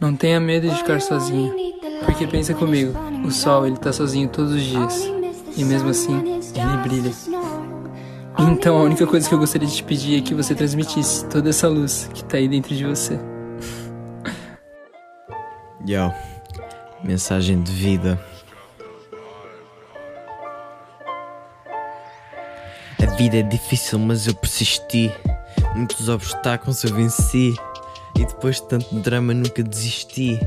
Não tenha medo de ficar sozinho, porque pensa comigo, o sol ele tá sozinho todos os dias, e mesmo assim ele brilha. Então a única coisa que eu gostaria de te pedir é que você transmitisse toda essa luz que tá aí dentro de você. Yo, mensagem de vida. A vida é difícil, mas eu persisti. Muitos obstáculos eu venci. E depois de tanto drama nunca desisti.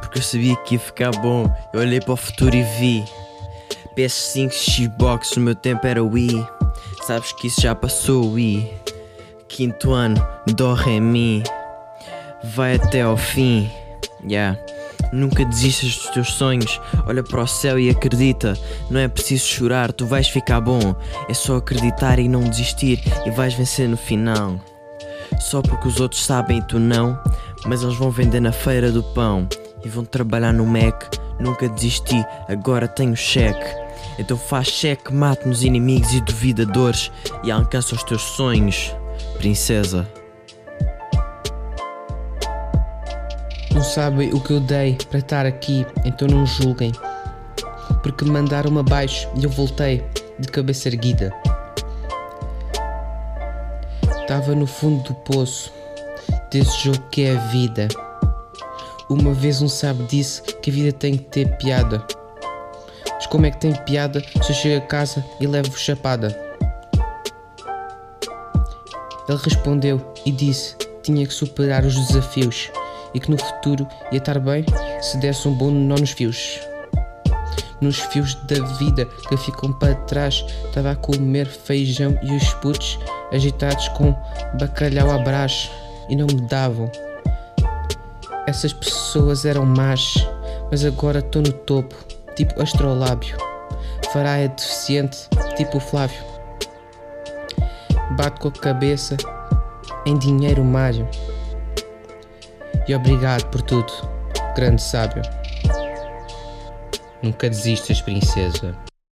Porque eu sabia que ia ficar bom. Eu olhei para o futuro e vi. PS5, Xbox, no meu tempo era Wii. Sabes que isso já passou, Wii. Quinto ano, Dó, Ré, Mi. Vai até ao fim. Yeah. Nunca desistas dos teus sonhos. Olha para o céu e acredita. Não é preciso chorar, tu vais ficar bom. É só acreditar e não desistir e vais vencer no final. Só porque os outros sabem e tu não. Mas eles vão vender na feira do pão e vão trabalhar no Mac. Nunca desisti, agora tenho cheque. Então faz cheque, mate nos inimigos e duvidadores e alcança os teus sonhos, princesa. Não sabem o que eu dei para estar aqui, então não julguem. Porque me mandaram abaixo e eu voltei de cabeça erguida. Estava no fundo do poço desse jogo que é a vida. Uma vez um sábio disse que a vida tem que ter piada. Mas como é que tem piada se eu chego a casa e levo chapada? Ele respondeu e disse que tinha que superar os desafios e que no futuro ia estar bem se desse um bom nó nos fios. Nos fios da vida que ficam para trás, estava a comer feijão e os putos agitados com bacalhau à brás e não me davam. Essas pessoas eram más, mas agora estou no topo, tipo astrolábio. Fará é deficiente, tipo Flávio. Bato com a cabeça em dinheiro mário. E obrigado por tudo, grande sábio. Nunca desistas, princesa.